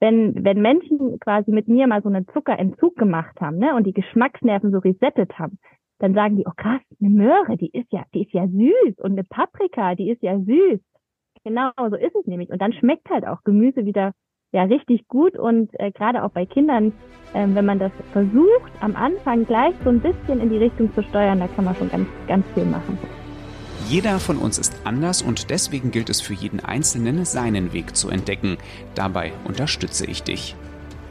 wenn, wenn Menschen quasi mit mir mal so einen Zuckerentzug gemacht haben, ne, und die Geschmacksnerven so resettet haben, dann sagen die, oh krass, eine Möhre, die ist ja, die ist ja süß und eine Paprika, die ist ja süß. Genau, so ist es nämlich. Und dann schmeckt halt auch Gemüse wieder ja richtig gut und äh, gerade auch bei Kindern, äh, wenn man das versucht, am Anfang gleich so ein bisschen in die Richtung zu steuern, da kann man schon ganz, ganz viel machen. Jeder von uns ist anders und deswegen gilt es für jeden Einzelnen, seinen Weg zu entdecken. Dabei unterstütze ich dich.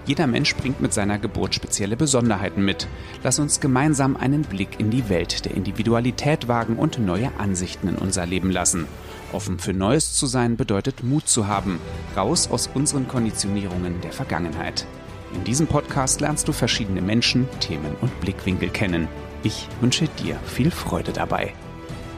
Jeder Mensch bringt mit seiner Geburt spezielle Besonderheiten mit. Lass uns gemeinsam einen Blick in die Welt der Individualität wagen und neue Ansichten in unser Leben lassen. Offen für Neues zu sein bedeutet Mut zu haben, raus aus unseren Konditionierungen der Vergangenheit. In diesem Podcast lernst du verschiedene Menschen, Themen und Blickwinkel kennen. Ich wünsche dir viel Freude dabei.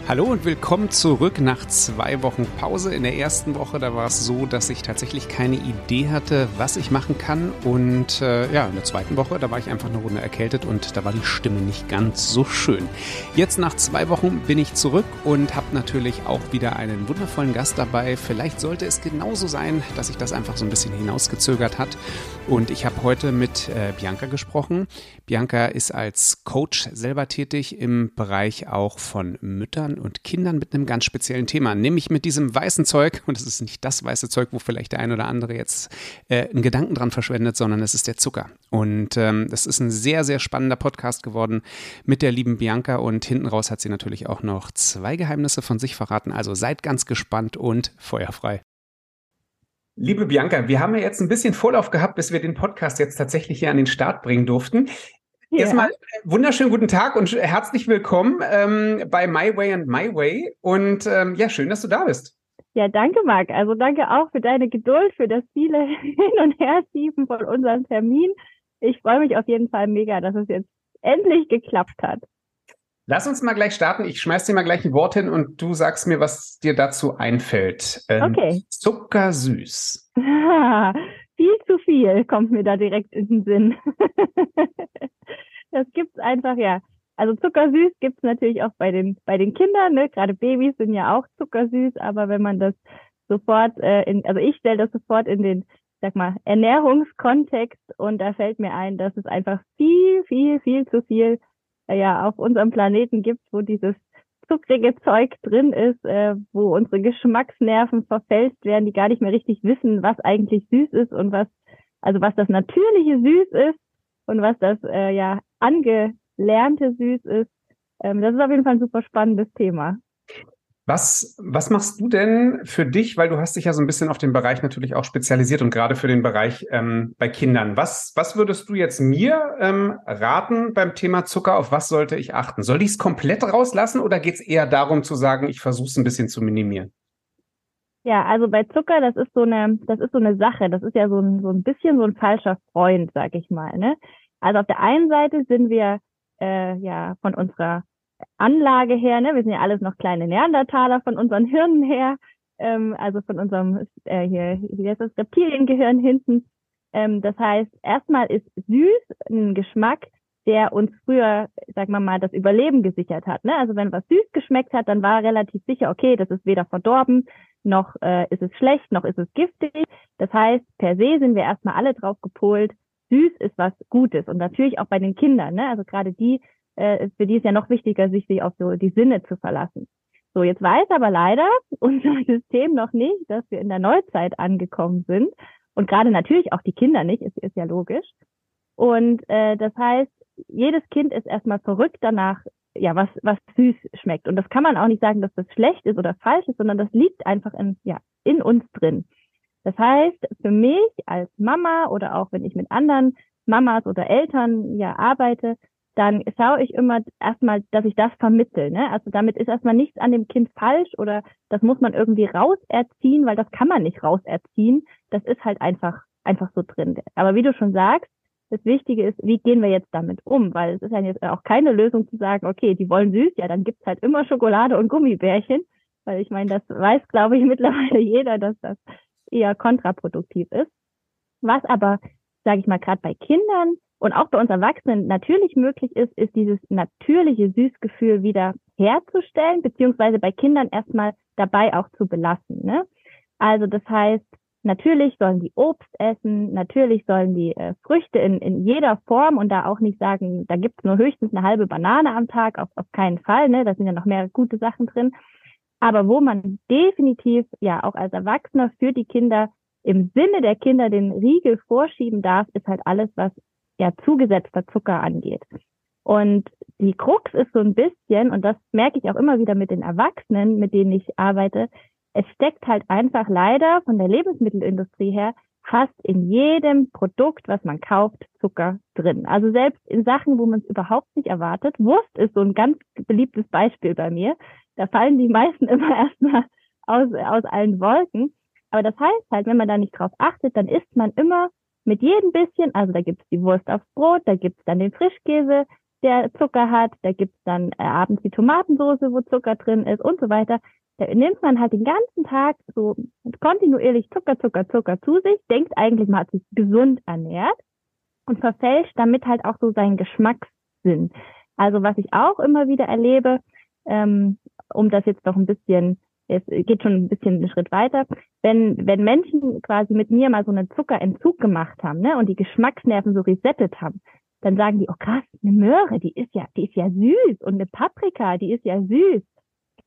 Hallo und willkommen zurück nach zwei Wochen Pause. In der ersten Woche, da war es so, dass ich tatsächlich keine Idee hatte, was ich machen kann. Und äh, ja, in der zweiten Woche, da war ich einfach eine Runde erkältet und da war die Stimme nicht ganz so schön. Jetzt nach zwei Wochen bin ich zurück und habe natürlich auch wieder einen wundervollen Gast dabei. Vielleicht sollte es genauso sein, dass sich das einfach so ein bisschen hinausgezögert hat. Und ich habe heute mit äh, Bianca gesprochen. Bianca ist als Coach selber tätig im Bereich auch von Müttern und Kindern mit einem ganz speziellen Thema, nämlich mit diesem weißen Zeug. Und es ist nicht das weiße Zeug, wo vielleicht der ein oder andere jetzt äh, einen Gedanken dran verschwendet, sondern es ist der Zucker. Und ähm, das ist ein sehr, sehr spannender Podcast geworden mit der lieben Bianca. Und hinten raus hat sie natürlich auch noch zwei Geheimnisse von sich verraten. Also seid ganz gespannt und feuerfrei. Liebe Bianca, wir haben ja jetzt ein bisschen Vorlauf gehabt, bis wir den Podcast jetzt tatsächlich hier an den Start bringen durften. Ja. Erstmal wunderschönen guten Tag und herzlich willkommen ähm, bei My Way and My Way. Und ähm, ja, schön, dass du da bist. Ja, danke, Marc. Also danke auch für deine Geduld, für das viele Hin- und Herschieben von unserem Termin. Ich freue mich auf jeden Fall mega, dass es jetzt endlich geklappt hat. Lass uns mal gleich starten. Ich schmeiß dir mal gleich ein Wort hin und du sagst mir, was dir dazu einfällt. Ähm, okay. Zuckersüß. viel zu viel kommt mir da direkt in den Sinn. das gibt's einfach, ja. Also zuckersüß gibt's natürlich auch bei den, bei den Kindern, ne? Gerade Babys sind ja auch zuckersüß, aber wenn man das sofort, äh, in, also ich stelle das sofort in den, sag mal, Ernährungskontext und da fällt mir ein, dass es einfach viel, viel, viel zu viel äh, ja auf unserem Planeten gibt, wo dieses zuckrige Zeug drin ist, äh, wo unsere Geschmacksnerven verfälscht werden, die gar nicht mehr richtig wissen, was eigentlich süß ist und was, also was das natürliche Süß ist und was das äh, ja angelernte Süß ist. Ähm, das ist auf jeden Fall ein super spannendes Thema. Was, was machst du denn für dich, weil du hast dich ja so ein bisschen auf den Bereich natürlich auch spezialisiert und gerade für den Bereich ähm, bei Kindern. Was, was würdest du jetzt mir ähm, raten beim Thema Zucker? Auf was sollte ich achten? Soll ich es komplett rauslassen oder geht es eher darum zu sagen, ich versuche es ein bisschen zu minimieren? Ja, also bei Zucker, das ist so eine, das ist so eine Sache. Das ist ja so ein, so ein bisschen so ein falscher Freund, sag ich mal. Ne? Also auf der einen Seite sind wir äh, ja von unserer Anlage her, ne? wir sind ja alles noch kleine Neandertaler von unseren Hirnen her, ähm, also von unserem äh, hier, wie heißt das, Reptiliengehirn hinten. Ähm, das heißt, erstmal ist süß ein Geschmack, der uns früher, sagen wir mal, das Überleben gesichert hat. Ne? Also wenn was süß geschmeckt hat, dann war relativ sicher, okay, das ist weder verdorben, noch äh, ist es schlecht, noch ist es giftig. Das heißt, per se sind wir erstmal alle drauf gepolt, süß ist was Gutes. Und natürlich auch bei den Kindern, ne? Also gerade die, äh, für die ist ja noch wichtiger, sich auf so die Sinne zu verlassen. So, jetzt weiß aber leider unser System noch nicht, dass wir in der Neuzeit angekommen sind. Und gerade natürlich auch die Kinder nicht, ist, ist ja logisch. Und äh, das heißt, jedes Kind ist erstmal verrückt danach, ja, was, was süß schmeckt. Und das kann man auch nicht sagen, dass das schlecht ist oder falsch ist, sondern das liegt einfach in, ja, in uns drin. Das heißt, für mich als Mama oder auch wenn ich mit anderen Mamas oder Eltern ja arbeite, dann schaue ich immer erstmal, dass ich das vermittel. Ne? Also damit ist erstmal nichts an dem Kind falsch oder das muss man irgendwie rauserziehen, weil das kann man nicht rauserziehen. Das ist halt einfach, einfach so drin. Aber wie du schon sagst, das Wichtige ist, wie gehen wir jetzt damit um? Weil es ist ja jetzt auch keine Lösung zu sagen, okay, die wollen süß, ja, dann gibt's halt immer Schokolade und Gummibärchen. Weil ich meine, das weiß, glaube ich, mittlerweile jeder, dass das eher kontraproduktiv ist. Was aber, sage ich mal, gerade bei Kindern und auch bei uns Erwachsenen natürlich möglich ist, ist dieses natürliche Süßgefühl wieder herzustellen, beziehungsweise bei Kindern erstmal dabei auch zu belassen. Ne? Also das heißt, Natürlich sollen die Obst essen, natürlich sollen die äh, Früchte in, in jeder Form und da auch nicht sagen, da gibt's nur höchstens eine halbe Banane am Tag, auf, auf keinen Fall, ne? Da sind ja noch mehr gute Sachen drin. Aber wo man definitiv ja auch als Erwachsener für die Kinder im Sinne der Kinder den Riegel vorschieben darf, ist halt alles, was ja zugesetzter Zucker angeht. Und die Krux ist so ein bisschen, und das merke ich auch immer wieder mit den Erwachsenen, mit denen ich arbeite, es steckt halt einfach leider von der Lebensmittelindustrie her fast in jedem Produkt, was man kauft, Zucker drin. Also selbst in Sachen, wo man es überhaupt nicht erwartet. Wurst ist so ein ganz beliebtes Beispiel bei mir. Da fallen die meisten immer erstmal aus, aus allen Wolken. Aber das heißt halt, wenn man da nicht drauf achtet, dann isst man immer mit jedem bisschen, also da gibt's die Wurst aufs Brot, da gibt's dann den Frischkäse, der Zucker hat, da gibt's dann äh, abends die Tomatensoße, wo Zucker drin ist und so weiter. Da nimmt man halt den ganzen Tag so kontinuierlich Zucker, Zucker, Zucker zu sich, denkt eigentlich, man hat sich gesund ernährt und verfälscht damit halt auch so seinen Geschmackssinn. Also was ich auch immer wieder erlebe, ähm, um das jetzt noch ein bisschen, es geht schon ein bisschen einen Schritt weiter, wenn, wenn Menschen quasi mit mir mal so einen Zuckerentzug gemacht haben, ne, und die Geschmacksnerven so resettet haben, dann sagen die, oh krass, eine Möhre, die ist ja, die ist ja süß und eine Paprika, die ist ja süß.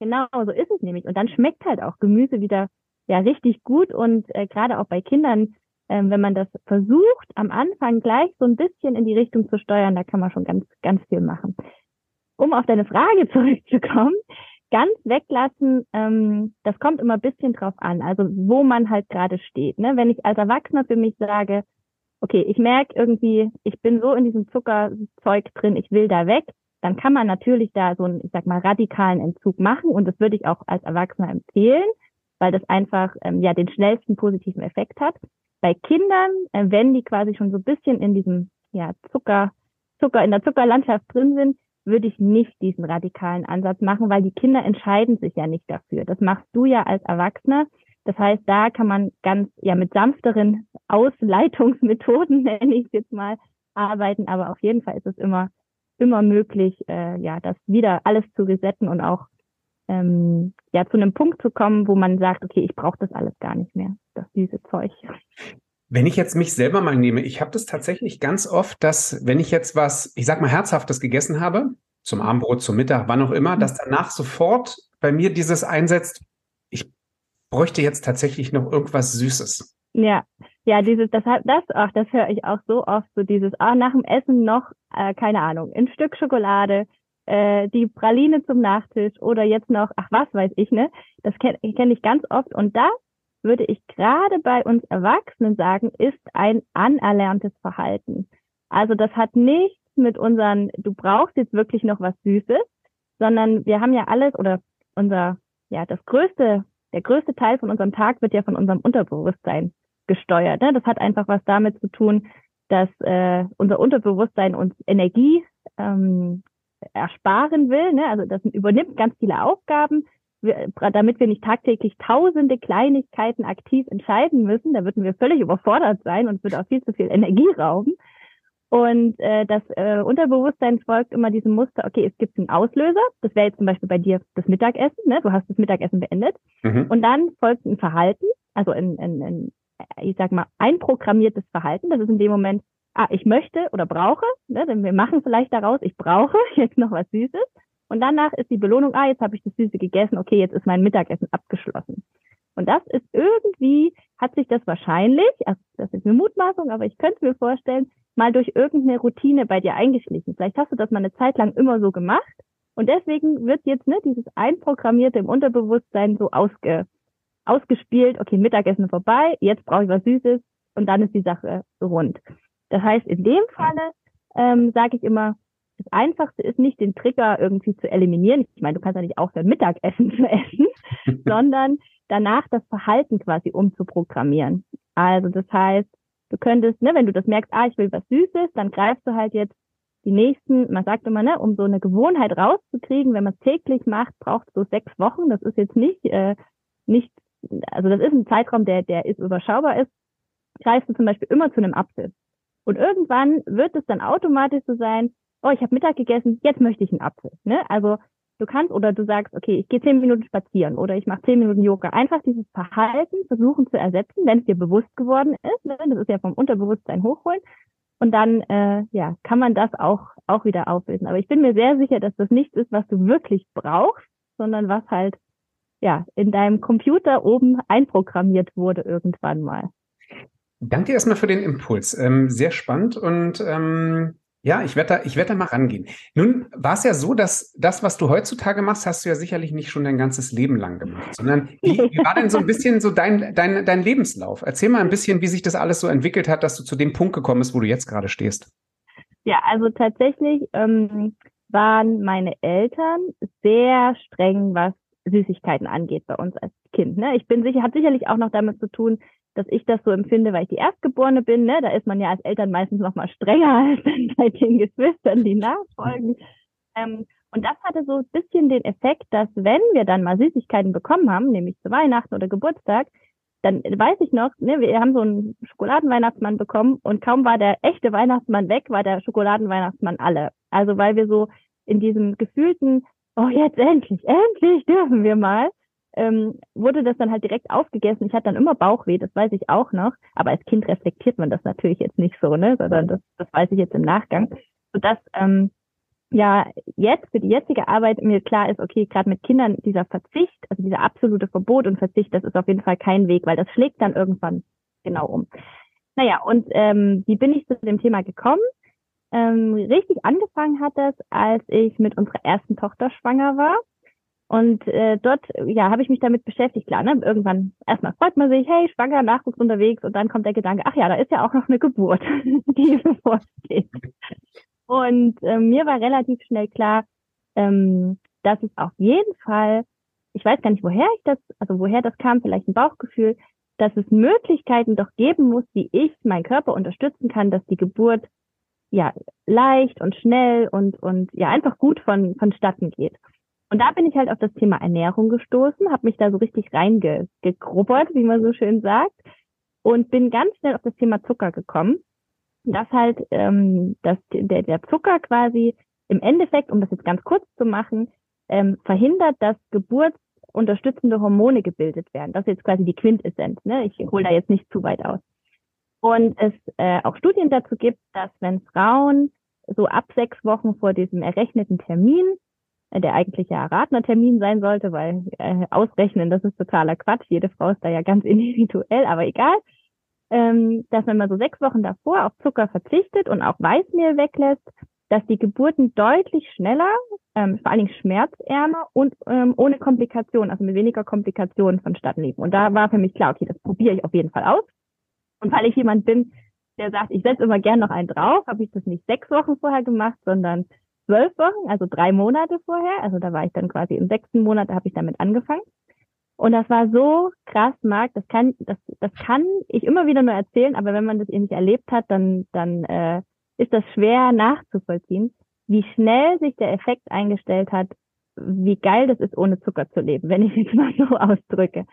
Genau, so ist es nämlich. Und dann schmeckt halt auch Gemüse wieder ja richtig gut und äh, gerade auch bei Kindern, äh, wenn man das versucht, am Anfang gleich so ein bisschen in die Richtung zu steuern, da kann man schon ganz, ganz viel machen. Um auf deine Frage zurückzukommen, ganz weglassen, ähm, das kommt immer ein bisschen drauf an, also wo man halt gerade steht. Ne? Wenn ich als Erwachsener für mich sage, okay, ich merke irgendwie, ich bin so in diesem Zuckerzeug drin, ich will da weg, dann kann man natürlich da so einen, ich sag mal, radikalen Entzug machen und das würde ich auch als Erwachsener empfehlen, weil das einfach ähm, ja den schnellsten positiven Effekt hat. Bei Kindern, äh, wenn die quasi schon so ein bisschen in diesem ja, Zucker, Zucker, in der Zuckerlandschaft drin sind, würde ich nicht diesen radikalen Ansatz machen, weil die Kinder entscheiden sich ja nicht dafür. Das machst du ja als Erwachsener. Das heißt, da kann man ganz ja mit sanfteren Ausleitungsmethoden, nenne ich es jetzt mal, arbeiten. Aber auf jeden Fall ist es immer immer möglich, äh, ja, das wieder alles zu resetten und auch ähm, ja zu einem Punkt zu kommen, wo man sagt, okay, ich brauche das alles gar nicht mehr, das süße Zeug. Wenn ich jetzt mich selber mal nehme, ich habe das tatsächlich ganz oft, dass wenn ich jetzt was, ich sag mal, herzhaftes gegessen habe, zum Abendbrot, zum Mittag, wann auch immer, mhm. dass danach sofort bei mir dieses einsetzt, ich bräuchte jetzt tatsächlich noch irgendwas Süßes. Ja, ja, dieses, das hat das, ach, das höre ich auch so oft, so dieses, ah, nach dem Essen noch, äh, keine Ahnung, ein Stück Schokolade, äh, die Praline zum Nachtisch oder jetzt noch, ach was weiß ich, ne? Das kenne kenn ich ganz oft und das würde ich gerade bei uns Erwachsenen sagen, ist ein anerlerntes Verhalten. Also das hat nichts mit unseren, du brauchst jetzt wirklich noch was Süßes, sondern wir haben ja alles oder unser, ja, das größte, der größte Teil von unserem Tag wird ja von unserem Unterbewusstsein gesteuert. Ne? Das hat einfach was damit zu tun, dass äh, unser Unterbewusstsein uns Energie ähm, ersparen will. Ne? Also das übernimmt ganz viele Aufgaben, wir, damit wir nicht tagtäglich tausende Kleinigkeiten aktiv entscheiden müssen. Da würden wir völlig überfordert sein und würde auch viel zu viel Energie rauben. Und äh, das äh, Unterbewusstsein folgt immer diesem Muster, okay, es gibt einen Auslöser, das wäre jetzt zum Beispiel bei dir das Mittagessen, ne? du hast das Mittagessen beendet. Mhm. Und dann folgt ein Verhalten, also ein, ein, ein, ich sag mal, einprogrammiertes Verhalten. Das ist in dem Moment, ah, ich möchte oder brauche, ne? denn wir machen vielleicht daraus, ich brauche jetzt noch was Süßes. Und danach ist die Belohnung, ah, jetzt habe ich das Süße gegessen, okay, jetzt ist mein Mittagessen abgeschlossen. Und das ist irgendwie, hat sich das wahrscheinlich, also das ist eine Mutmaßung, aber ich könnte mir vorstellen, mal durch irgendeine Routine bei dir eingeschlichen. Vielleicht hast du das mal eine Zeit lang immer so gemacht und deswegen wird jetzt ne, dieses Einprogrammierte im Unterbewusstsein so ausge, ausgespielt, okay, Mittagessen vorbei, jetzt brauche ich was Süßes und dann ist die Sache rund. Das heißt, in dem Falle ähm, sage ich immer, das Einfachste ist nicht, den Trigger irgendwie zu eliminieren. Ich meine, du kannst ja nicht aufhören, Mittagessen zu essen, sondern danach das Verhalten quasi umzuprogrammieren. Also das heißt, Du könntest, ne, wenn du das merkst, ah, ich will was Süßes, dann greifst du halt jetzt die nächsten, man sagt immer, ne, um so eine Gewohnheit rauszukriegen, wenn man es täglich macht, braucht es so sechs Wochen. Das ist jetzt nicht, äh, nicht, also das ist ein Zeitraum, der, der ist überschaubar ist. Greifst du zum Beispiel immer zu einem Apfel. Und irgendwann wird es dann automatisch so sein, oh, ich habe Mittag gegessen, jetzt möchte ich einen Apfel. Ne? Also Du kannst oder du sagst, okay, ich gehe zehn Minuten spazieren oder ich mache zehn Minuten Yoga. Einfach dieses Verhalten versuchen zu ersetzen, wenn es dir bewusst geworden ist. Ne? Das ist ja vom Unterbewusstsein hochholen. Und dann äh, ja, kann man das auch, auch wieder auflösen. Aber ich bin mir sehr sicher, dass das nichts ist, was du wirklich brauchst, sondern was halt ja in deinem Computer oben einprogrammiert wurde irgendwann mal. Danke erstmal für den Impuls. Ähm, sehr spannend und ähm, ja, ich werde da, ich werde da mal rangehen. Nun war es ja so, dass das, was du heutzutage machst, hast du ja sicherlich nicht schon dein ganzes Leben lang gemacht, sondern wie, wie war denn so ein bisschen so dein, dein, dein Lebenslauf? Erzähl mal ein bisschen, wie sich das alles so entwickelt hat, dass du zu dem Punkt gekommen bist, wo du jetzt gerade stehst. Ja, also tatsächlich ähm, waren meine Eltern sehr streng, was Süßigkeiten angeht bei uns als Kind. Ne? Ich bin sicher, hat sicherlich auch noch damit zu tun, dass ich das so empfinde, weil ich die Erstgeborene bin. Ne? Da ist man ja als Eltern meistens noch mal strenger als dann bei den Geschwistern, die nachfolgen. Ähm, und das hatte so ein bisschen den Effekt, dass wenn wir dann mal Süßigkeiten bekommen haben, nämlich zu Weihnachten oder Geburtstag, dann weiß ich noch, ne, wir haben so einen Schokoladenweihnachtsmann bekommen und kaum war der echte Weihnachtsmann weg, war der Schokoladenweihnachtsmann alle. Also weil wir so in diesem gefühlten, oh jetzt endlich, endlich dürfen wir mal, ähm, wurde das dann halt direkt aufgegessen. Ich hatte dann immer Bauchweh, das weiß ich auch noch. Aber als Kind reflektiert man das natürlich jetzt nicht so, ne? Sondern das, das weiß ich jetzt im Nachgang. Sodass ähm, ja jetzt für die jetzige Arbeit mir klar ist, okay, gerade mit Kindern dieser Verzicht, also dieser absolute Verbot und Verzicht, das ist auf jeden Fall kein Weg, weil das schlägt dann irgendwann genau um. Naja, und ähm, wie bin ich zu dem Thema gekommen? Ähm, richtig angefangen hat das, als ich mit unserer ersten Tochter schwanger war. Und äh, dort, ja, habe ich mich damit beschäftigt. Klar, ne? irgendwann erstmal freut man sich, hey, schwanger, Nachwuchs unterwegs, und dann kommt der Gedanke, ach ja, da ist ja auch noch eine Geburt, die bevorsteht. Und äh, mir war relativ schnell klar, ähm, dass es auf jeden Fall, ich weiß gar nicht, woher ich das, also woher das kam, vielleicht ein Bauchgefühl, dass es Möglichkeiten doch geben muss, wie ich meinen Körper unterstützen kann, dass die Geburt ja leicht und schnell und und ja einfach gut von vonstatten geht. Und da bin ich halt auf das Thema Ernährung gestoßen, habe mich da so richtig reingegrubbert, wie man so schön sagt, und bin ganz schnell auf das Thema Zucker gekommen. Dass halt ähm, dass der, der Zucker quasi im Endeffekt, um das jetzt ganz kurz zu machen, ähm, verhindert, dass geburtsunterstützende Hormone gebildet werden. Das ist jetzt quasi die Quintessenz. Ne? Ich hole da jetzt nicht zu weit aus. Und es äh, auch Studien dazu gibt, dass wenn Frauen so ab sechs Wochen vor diesem errechneten Termin der eigentliche Ratnertermin sein sollte, weil äh, ausrechnen, das ist totaler Quatsch. Jede Frau ist da ja ganz individuell, aber egal. Ähm, dass wenn man so sechs Wochen davor auf Zucker verzichtet und auch Weißmehl weglässt, dass die Geburten deutlich schneller, ähm, vor allen Dingen schmerzärmer und ähm, ohne Komplikationen, also mit weniger Komplikationen vonstatten liefen. Und da war für mich klar, okay, das probiere ich auf jeden Fall aus. Und weil ich jemand bin, der sagt, ich setze immer gern noch einen drauf, habe ich das nicht sechs Wochen vorher gemacht, sondern zwölf Wochen, also drei Monate vorher. Also da war ich dann quasi im sechsten Monat, da habe ich damit angefangen. Und das war so krass, Marc, das kann, das, das kann ich immer wieder nur erzählen, aber wenn man das eben nicht erlebt hat, dann, dann äh, ist das schwer nachzuvollziehen, wie schnell sich der Effekt eingestellt hat, wie geil das ist, ohne Zucker zu leben, wenn ich es mal so ausdrücke.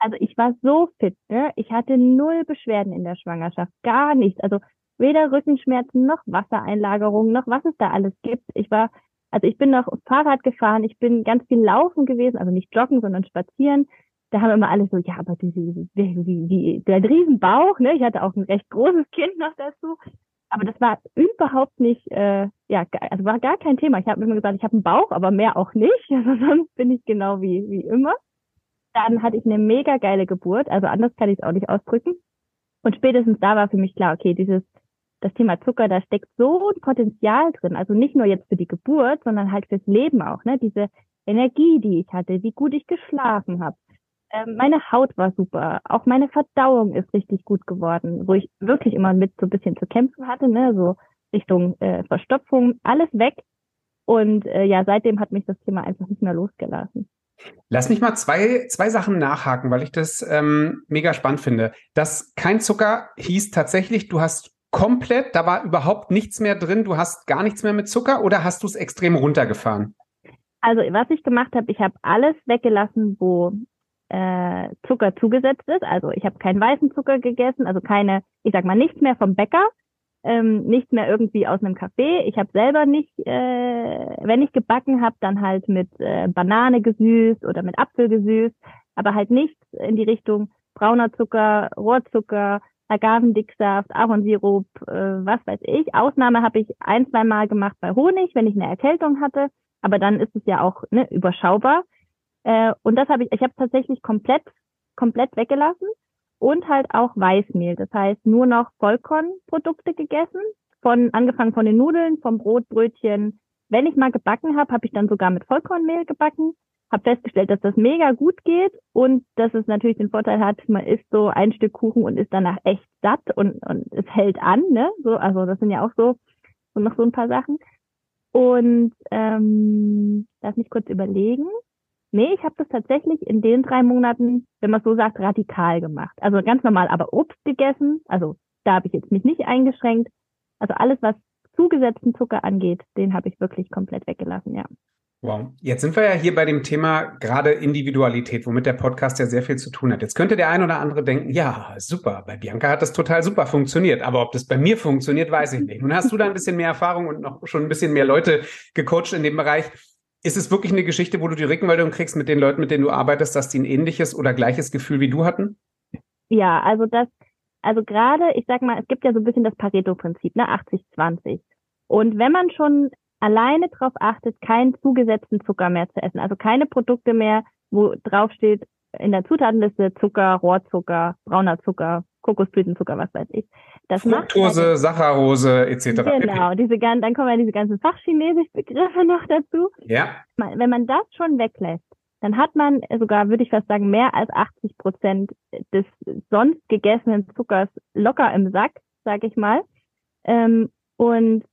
Also ich war so fit, ne? ich hatte null Beschwerden in der Schwangerschaft, gar nichts. Also weder Rückenschmerzen noch Wassereinlagerungen noch was es da alles gibt. Ich war, also ich bin noch Fahrrad gefahren, ich bin ganz viel laufen gewesen, also nicht joggen, sondern spazieren. Da haben immer alle so, ja, aber die, die, die, die, der Riesenbauch, ne? Ich hatte auch ein recht großes Kind noch dazu. Aber das war überhaupt nicht, äh, ja, also war gar kein Thema. Ich habe immer gesagt, ich habe einen Bauch, aber mehr auch nicht. Also sonst bin ich genau wie, wie immer. Dann hatte ich eine mega geile Geburt, also anders kann ich es auch nicht ausdrücken. Und spätestens da war für mich klar, okay, dieses das Thema Zucker, da steckt so ein Potenzial drin. Also nicht nur jetzt für die Geburt, sondern halt fürs Leben auch. Ne? Diese Energie, die ich hatte, wie gut ich geschlafen habe. Ähm, meine Haut war super. Auch meine Verdauung ist richtig gut geworden, wo ich wirklich immer mit so ein bisschen zu kämpfen hatte, ne? so Richtung äh, Verstopfung, alles weg. Und äh, ja, seitdem hat mich das Thema einfach nicht mehr losgelassen. Lass mich mal zwei, zwei Sachen nachhaken, weil ich das ähm, mega spannend finde. Das kein Zucker hieß tatsächlich, du hast komplett, da war überhaupt nichts mehr drin, du hast gar nichts mehr mit Zucker oder hast du es extrem runtergefahren? Also was ich gemacht habe, ich habe alles weggelassen, wo äh, Zucker zugesetzt ist. Also ich habe keinen weißen Zucker gegessen, also keine, ich sag mal nichts mehr vom Bäcker. ähm, nicht mehr irgendwie aus einem Café. Ich habe selber nicht, äh, wenn ich gebacken habe, dann halt mit äh, Banane gesüßt oder mit Apfel gesüßt, aber halt nicht in die Richtung brauner Zucker, Rohrzucker, Agavendicksaft, Ahornsirup, äh, was weiß ich. Ausnahme habe ich ein, zwei Mal gemacht bei Honig, wenn ich eine Erkältung hatte, aber dann ist es ja auch ne, überschaubar. Äh, und das habe ich, ich habe tatsächlich komplett, komplett weggelassen und halt auch Weißmehl. Das heißt nur noch Vollkornprodukte gegessen, von angefangen von den Nudeln, vom Brot, Brötchen. Wenn ich mal gebacken habe, habe ich dann sogar mit Vollkornmehl gebacken. Habe festgestellt, dass das mega gut geht und dass es natürlich den Vorteil hat, man isst so ein Stück Kuchen und ist danach echt satt und, und es hält an. Ne? So, also das sind ja auch so, so noch so ein paar Sachen. Und ähm, lass mich kurz überlegen. Nee, ich habe das tatsächlich in den drei Monaten, wenn man so sagt, radikal gemacht. Also ganz normal, aber Obst gegessen. Also da habe ich jetzt mich nicht eingeschränkt. Also alles, was zugesetzten Zucker angeht, den habe ich wirklich komplett weggelassen, ja. Wow. Jetzt sind wir ja hier bei dem Thema gerade Individualität, womit der Podcast ja sehr viel zu tun hat. Jetzt könnte der ein oder andere denken, ja, super, bei Bianca hat das total super funktioniert, aber ob das bei mir funktioniert, weiß ich nicht. Nun hast du da ein bisschen mehr Erfahrung und noch schon ein bisschen mehr Leute gecoacht in dem Bereich. Ist es wirklich eine Geschichte, wo du die Rückmeldung kriegst mit den Leuten, mit denen du arbeitest, dass die ein ähnliches oder gleiches Gefühl wie du hatten? Ja, also das, also gerade, ich sag mal, es gibt ja so ein bisschen das Pareto-Prinzip, ne, 80-20. Und wenn man schon alleine darauf achtet, keinen zugesetzten Zucker mehr zu essen, also keine Produkte mehr, wo drauf steht in der Zutatenliste Zucker, Rohrzucker, brauner Zucker, Kokosblütenzucker, was weiß ich. Das Fructose, halt, Saccharose etc. Genau, diese ganzen, dann kommen ja diese ganzen fachchinesischen Begriffe noch dazu. Ja. Wenn man das schon weglässt, dann hat man sogar, würde ich fast sagen, mehr als 80 Prozent des sonst gegessenen Zuckers locker im Sack, sage ich mal. Ähm, und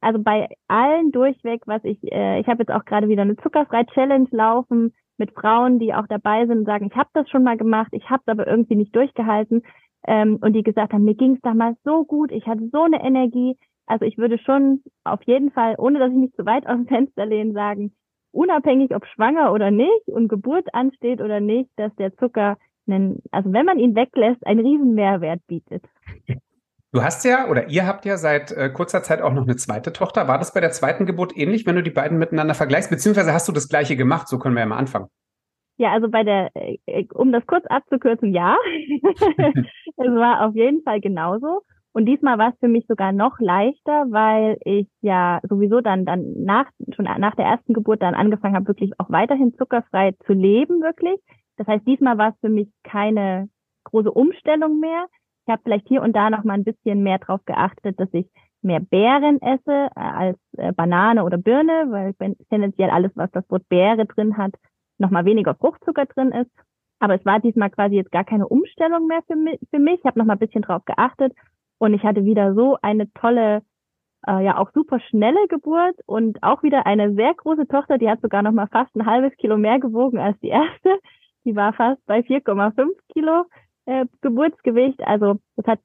also bei allen durchweg, was ich, äh, ich habe jetzt auch gerade wieder eine Zuckerfrei-Challenge laufen mit Frauen, die auch dabei sind und sagen, ich habe das schon mal gemacht, ich habe es aber irgendwie nicht durchgehalten ähm, und die gesagt haben, mir ging es damals so gut, ich hatte so eine Energie. Also ich würde schon auf jeden Fall, ohne dass ich mich zu weit aus dem Fenster lehne, sagen, unabhängig ob schwanger oder nicht und Geburt ansteht oder nicht, dass der Zucker, einen, also wenn man ihn weglässt, einen riesen Mehrwert bietet. Du hast ja oder ihr habt ja seit äh, kurzer Zeit auch noch eine zweite Tochter. War das bei der zweiten Geburt ähnlich, wenn du die beiden miteinander vergleichst? Beziehungsweise hast du das gleiche gemacht? So können wir ja mal anfangen. Ja, also bei der, äh, um das kurz abzukürzen, ja. es war auf jeden Fall genauso. Und diesmal war es für mich sogar noch leichter, weil ich ja sowieso dann, dann nach, schon nach der ersten Geburt dann angefangen habe, wirklich auch weiterhin zuckerfrei zu leben, wirklich. Das heißt, diesmal war es für mich keine große Umstellung mehr. Ich habe vielleicht hier und da noch mal ein bisschen mehr drauf geachtet, dass ich mehr Beeren esse äh, als äh, Banane oder Birne, weil tendenziell alles, was das Wort Beere drin hat, nochmal weniger Fruchtzucker drin ist. Aber es war diesmal quasi jetzt gar keine Umstellung mehr für mich. Für mich. Ich habe nochmal ein bisschen drauf geachtet und ich hatte wieder so eine tolle, äh, ja auch super schnelle Geburt und auch wieder eine sehr große Tochter, die hat sogar nochmal fast ein halbes Kilo mehr gewogen als die erste. Die war fast bei 4,5 Kilo äh, Geburtsgewicht. Also das hat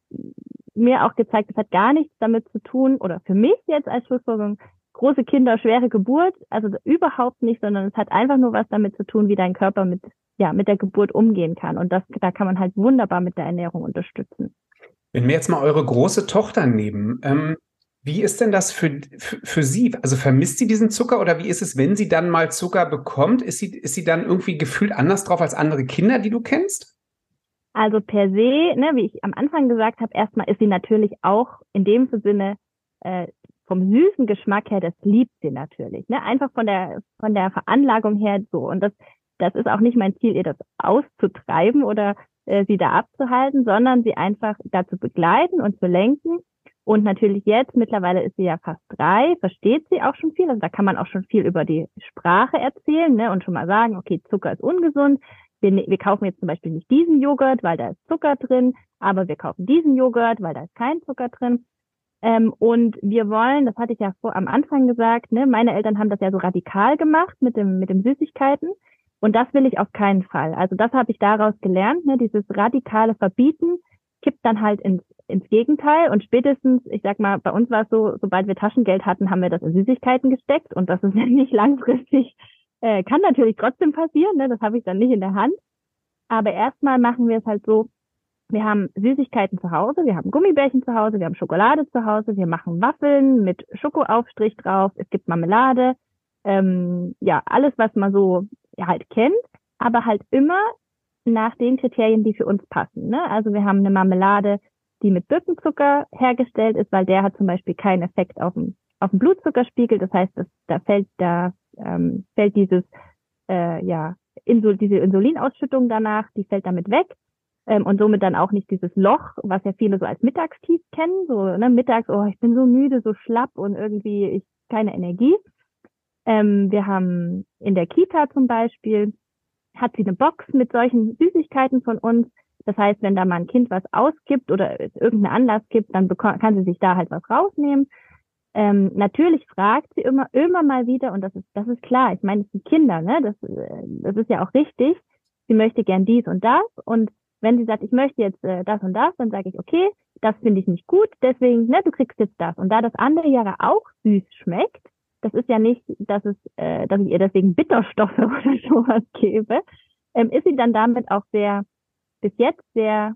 mir auch gezeigt, das hat gar nichts damit zu tun oder für mich jetzt als Schlussfolgerung große Kinder, schwere Geburt, also überhaupt nicht, sondern es hat einfach nur was damit zu tun, wie dein Körper mit, ja, mit der Geburt umgehen kann. Und das, da kann man halt wunderbar mit der Ernährung unterstützen. Wenn wir jetzt mal eure große Tochter nehmen, ähm, wie ist denn das für, für, für, sie? Also vermisst sie diesen Zucker oder wie ist es, wenn sie dann mal Zucker bekommt? Ist sie, ist sie dann irgendwie gefühlt anders drauf als andere Kinder, die du kennst? Also per se, ne, wie ich am Anfang gesagt habe, erstmal ist sie natürlich auch in dem Sinne äh, vom süßen Geschmack her, das liebt sie natürlich. Ne? Einfach von der, von der Veranlagung her so. Und das, das ist auch nicht mein Ziel, ihr das auszutreiben oder äh, sie da abzuhalten, sondern sie einfach dazu begleiten und zu lenken. Und natürlich jetzt, mittlerweile ist sie ja fast drei, versteht sie auch schon viel. Also da kann man auch schon viel über die Sprache erzählen ne? und schon mal sagen, okay, Zucker ist ungesund. Wir, ne-, wir kaufen jetzt zum Beispiel nicht diesen Joghurt, weil da ist Zucker drin, aber wir kaufen diesen Joghurt, weil da ist kein Zucker drin. Ähm, und wir wollen, das hatte ich ja vor am Anfang gesagt, ne, meine Eltern haben das ja so radikal gemacht mit dem, mit dem Süßigkeiten. Und das will ich auf keinen Fall. Also das habe ich daraus gelernt, ne, dieses radikale Verbieten kippt dann halt ins, ins Gegenteil. Und spätestens, ich sag mal, bei uns war es so, sobald wir Taschengeld hatten, haben wir das in Süßigkeiten gesteckt. Und das ist nicht langfristig, äh, kann natürlich trotzdem passieren, ne, das habe ich dann nicht in der Hand. Aber erstmal machen wir es halt so, Wir haben Süßigkeiten zu Hause, wir haben Gummibärchen zu Hause, wir haben Schokolade zu Hause, wir machen Waffeln mit Schokoaufstrich drauf, es gibt Marmelade, ähm, ja, alles, was man so ja, halt kennt, aber halt immer nach den Kriterien, die für uns passen. Ne? Also wir haben eine Marmelade, die mit Birkenzucker hergestellt ist, weil der hat zum Beispiel keinen Effekt auf den, auf den Blutzuckerspiegel. Das heißt, das, da fällt da ähm, fällt dieses äh, ja Insul diese Insulinausschüttung danach, die fällt damit weg ähm, und somit dann auch nicht dieses Loch, was ja viele so als Mittagstief kennen, so ne, mittags, oh, ich bin so müde, so schlapp und irgendwie ich keine Energie. Ähm, wir haben in der Kita zum Beispiel hat sie eine Box mit solchen Süßigkeiten von uns. Das heißt, wenn da mal ein Kind was ausgibt oder irgendeinen Anlass gibt, dann kann sie sich da halt was rausnehmen. Ähm, natürlich fragt sie immer, immer mal wieder, und das ist, das ist klar. Ich meine, es sind Kinder, ne? Das, äh, das ist ja auch richtig. Sie möchte gern dies und das. Und wenn sie sagt, ich möchte jetzt äh, das und das, dann sage ich, okay, das finde ich nicht gut, deswegen, ne, du kriegst jetzt das. Und da das andere ja auch süß schmeckt, das ist ja nicht, dass es, äh, dass ich ihr deswegen Bitterstoffe oder sowas gebe, ähm, ist sie dann damit auch sehr, bis jetzt sehr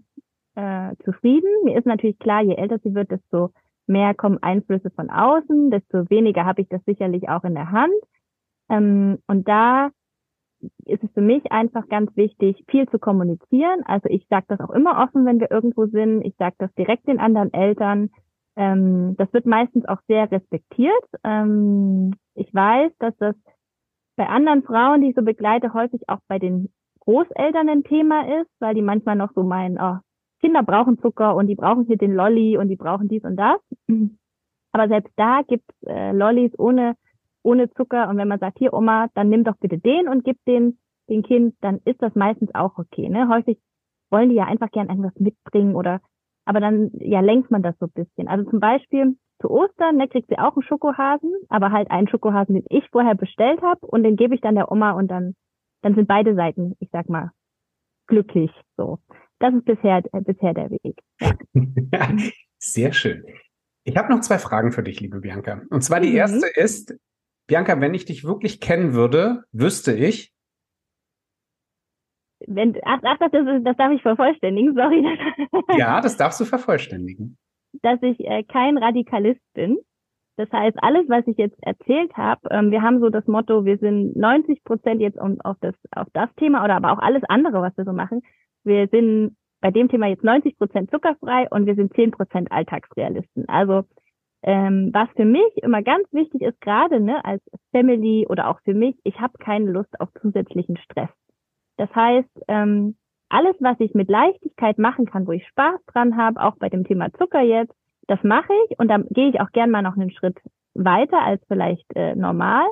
äh, zufrieden. Mir ist natürlich klar, je älter sie wird, desto mehr kommen Einflüsse von außen, desto weniger habe ich das sicherlich auch in der Hand. Ähm, und da ist es für mich einfach ganz wichtig, viel zu kommunizieren. Also ich sage das auch immer offen, wenn wir irgendwo sind. Ich sage das direkt den anderen Eltern. Ähm, das wird meistens auch sehr respektiert. Ähm, ich weiß, dass das bei anderen Frauen, die ich so begleite, häufig auch bei den Großeltern ein Thema ist, weil die manchmal noch so meinen, oh, Kinder brauchen Zucker und die brauchen hier den Lolli und die brauchen dies und das. Aber selbst da gibt es äh, Lollis ohne, ohne Zucker. Und wenn man sagt, hier Oma, dann nimm doch bitte den und gib den, den Kind, dann ist das meistens auch okay. Ne? Häufig wollen die ja einfach gern irgendwas mitbringen oder aber dann ja lenkt man das so ein bisschen. Also zum Beispiel zu Ostern, ne, kriegt sie auch einen Schokohasen, aber halt einen Schokohasen, den ich vorher bestellt habe und den gebe ich dann der Oma und dann, dann sind beide Seiten, ich sag mal, glücklich. So. Das ist bisher, äh, bisher der Weg. Ja. Sehr schön. Ich habe noch zwei Fragen für dich, liebe Bianca. Und zwar die mhm. erste ist, Bianca, wenn ich dich wirklich kennen würde, wüsste ich, wenn, ach, ach das, das darf ich vervollständigen, sorry. ja, das darfst du vervollständigen. Dass ich äh, kein Radikalist bin. Das heißt, alles, was ich jetzt erzählt habe, ähm, wir haben so das Motto, wir sind 90 Prozent jetzt um, auf, das, auf das Thema oder aber auch alles andere, was wir so machen. Wir sind bei dem Thema jetzt 90 Prozent zuckerfrei und wir sind 10 Prozent Alltagsrealisten. Also ähm, was für mich immer ganz wichtig ist, gerade ne, als Family oder auch für mich, ich habe keine Lust auf zusätzlichen Stress. Das heißt, ähm, alles, was ich mit Leichtigkeit machen kann, wo ich Spaß dran habe, auch bei dem Thema Zucker jetzt, das mache ich und dann gehe ich auch gern mal noch einen Schritt weiter als vielleicht äh, normal.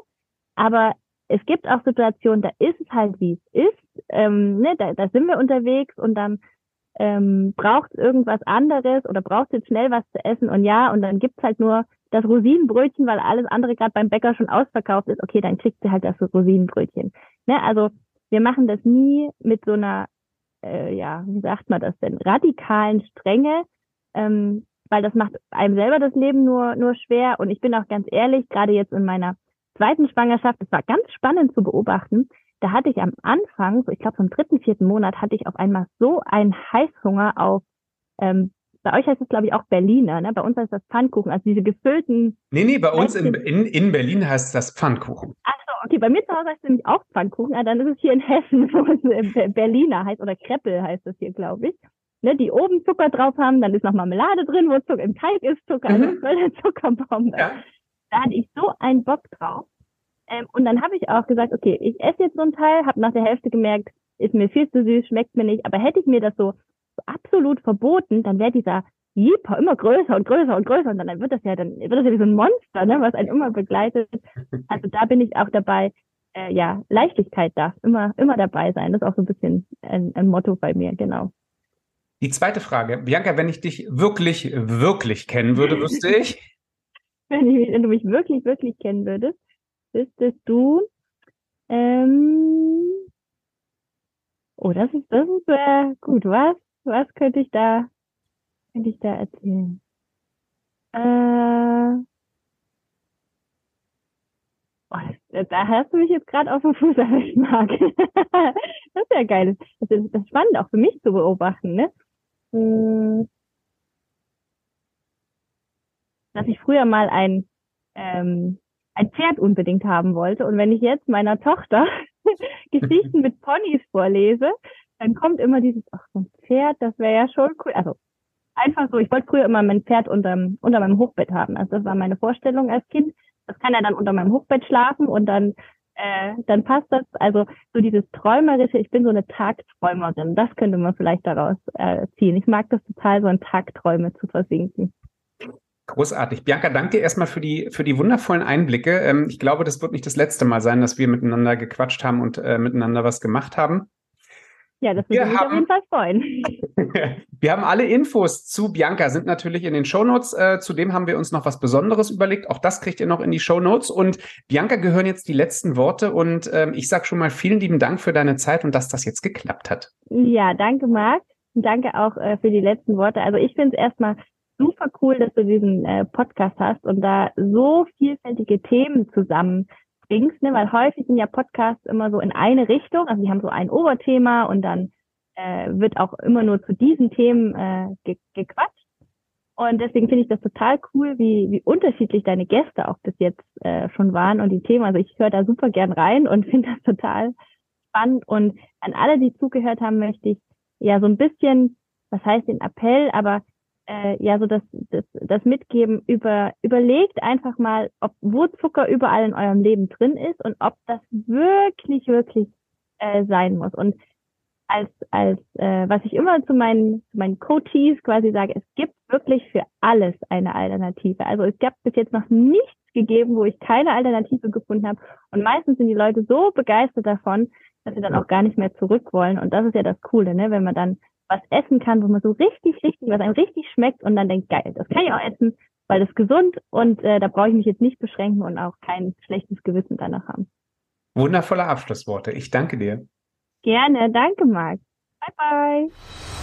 Aber es gibt auch Situationen, da ist es halt, wie es ist. Ähm, ne, da, da sind wir unterwegs und dann ähm, braucht es irgendwas anderes oder braucht jetzt schnell was zu essen und ja, und dann gibt's halt nur das Rosinenbrötchen, weil alles andere gerade beim Bäcker schon ausverkauft ist. Okay, dann kriegt sie halt das Rosinenbrötchen. Ne, also wir machen das nie mit so einer, äh, ja, wie sagt man das denn, radikalen Strenge, ähm, weil das macht einem selber das Leben nur, nur schwer. Und ich bin auch ganz ehrlich, gerade jetzt in meiner zweiten Schwangerschaft, es war ganz spannend zu beobachten. Da hatte ich am Anfang, so ich glaube vom dritten, vierten Monat, hatte ich auf einmal so einen Heißhunger auf ähm, bei euch heißt es, glaube ich, auch Berliner, ne? Bei uns heißt das Pfannkuchen, also diese gefüllten. Nee, nee, bei uns in, in, in Berlin heißt das Pfannkuchen. Ach so, okay, bei mir zu Hause heißt es nämlich auch Pfannkuchen, aber dann ist es hier in Hessen, wo es Berliner heißt, oder Kreppel heißt es hier, glaube ich. Ne, die oben Zucker drauf haben, dann ist noch Marmelade drin, wo Zucker im Teig ist, Zucker, also mhm. also Zuckerbombe. Ja. Da hatte ich so einen Bock drauf. Ähm, und dann habe ich auch gesagt, okay, ich esse jetzt so ein Teil, habe nach der Hälfte gemerkt, ist mir viel zu süß, schmeckt mir nicht. Aber hätte ich mir das so absolut verboten, dann wäre dieser Jeeper immer größer und größer und größer und dann wird das ja dann wird das ja wie so ein Monster, ne, was einen immer begleitet. Also da bin ich auch dabei, äh, ja, Leichtigkeit darf immer immer dabei sein. Das ist auch so ein bisschen ein, ein Motto bei mir, genau. Die zweite Frage, Bianca, wenn ich dich wirklich, wirklich kennen würde, wüsste ich. wenn, ich, wenn du mich wirklich, wirklich kennen würdest, wüsstest du, ähm, oh, das ist, das ist äh, gut, was? Was könnte ich da, könnte ich da erzählen? Äh, oh, da hast du mich jetzt gerade auf dem Fuß erwischt, Marc. das ist ja geil. Das ist, das ist spannend, auch für mich zu beobachten, ne? Dass ich früher mal ein, ähm, ein Pferd unbedingt haben wollte. Und wenn ich jetzt meiner Tochter Geschichten mit Ponys vorlese, dann kommt immer dieses, ach, so ein Pferd, das wäre ja schon cool. Also einfach so, ich wollte früher immer mein Pferd unter, unter meinem Hochbett haben. Also das war meine Vorstellung als Kind. Das kann ja dann unter meinem Hochbett schlafen und dann, äh, dann passt das. Also so dieses Träumerische, ich bin so eine Tagträumerin. Das könnte man vielleicht daraus äh, ziehen. Ich mag das total, so in Tagträume zu versinken. Großartig. Bianca, danke erstmal für die, für die wundervollen Einblicke. Ähm, ich glaube, das wird nicht das letzte Mal sein, dass wir miteinander gequatscht haben und äh, miteinander was gemacht haben. Ja, das würde mich haben, auf jeden Fall freuen. wir haben alle Infos zu Bianca, sind natürlich in den Shownotes. Äh, zudem haben wir uns noch was Besonderes überlegt. Auch das kriegt ihr noch in die Shownotes. Und Bianca gehören jetzt die letzten Worte. Und ähm, ich sage schon mal vielen lieben Dank für deine Zeit und dass das jetzt geklappt hat. Ja, danke, Marc. Danke auch äh, für die letzten Worte. Also ich finde es erstmal super cool, dass du diesen äh, Podcast hast und da so vielfältige Themen zusammen bringst, ne? weil häufig sind ja Podcasts immer so in eine Richtung, also die haben so ein Oberthema und dann äh, wird auch immer nur zu diesen Themen äh, ge gequatscht. Und deswegen finde ich das total cool, wie, wie unterschiedlich deine Gäste auch bis jetzt äh, schon waren und die Themen. Also ich höre da super gern rein und finde das total spannend. Und an alle, die zugehört haben, möchte ich ja so ein bisschen, was heißt den Appell, aber äh, ja so das, das, das Mitgeben über überlegt einfach mal, ob wo Zucker überall in eurem Leben drin ist und ob das wirklich wirklich äh, sein muss. Und als als äh, was ich immer zu meinen zu meinen Coaches quasi sage, es gibt wirklich für alles eine Alternative. Also es gab bis jetzt noch nichts gegeben, wo ich keine Alternative gefunden habe. Und meistens sind die Leute so begeistert davon, dass sie dann auch gar nicht mehr zurück wollen. Und das ist ja das Coole, ne? wenn man dann was essen kann, wo man so richtig, richtig, was einem richtig schmeckt und dann denkt, geil, das kann ich auch essen, weil das ist gesund und äh, da brauche ich mich jetzt nicht beschränken und auch kein schlechtes Gewissen danach haben. Wundervolle Abschlussworte. Ich danke dir. Gerne, danke Marc. Bye bye.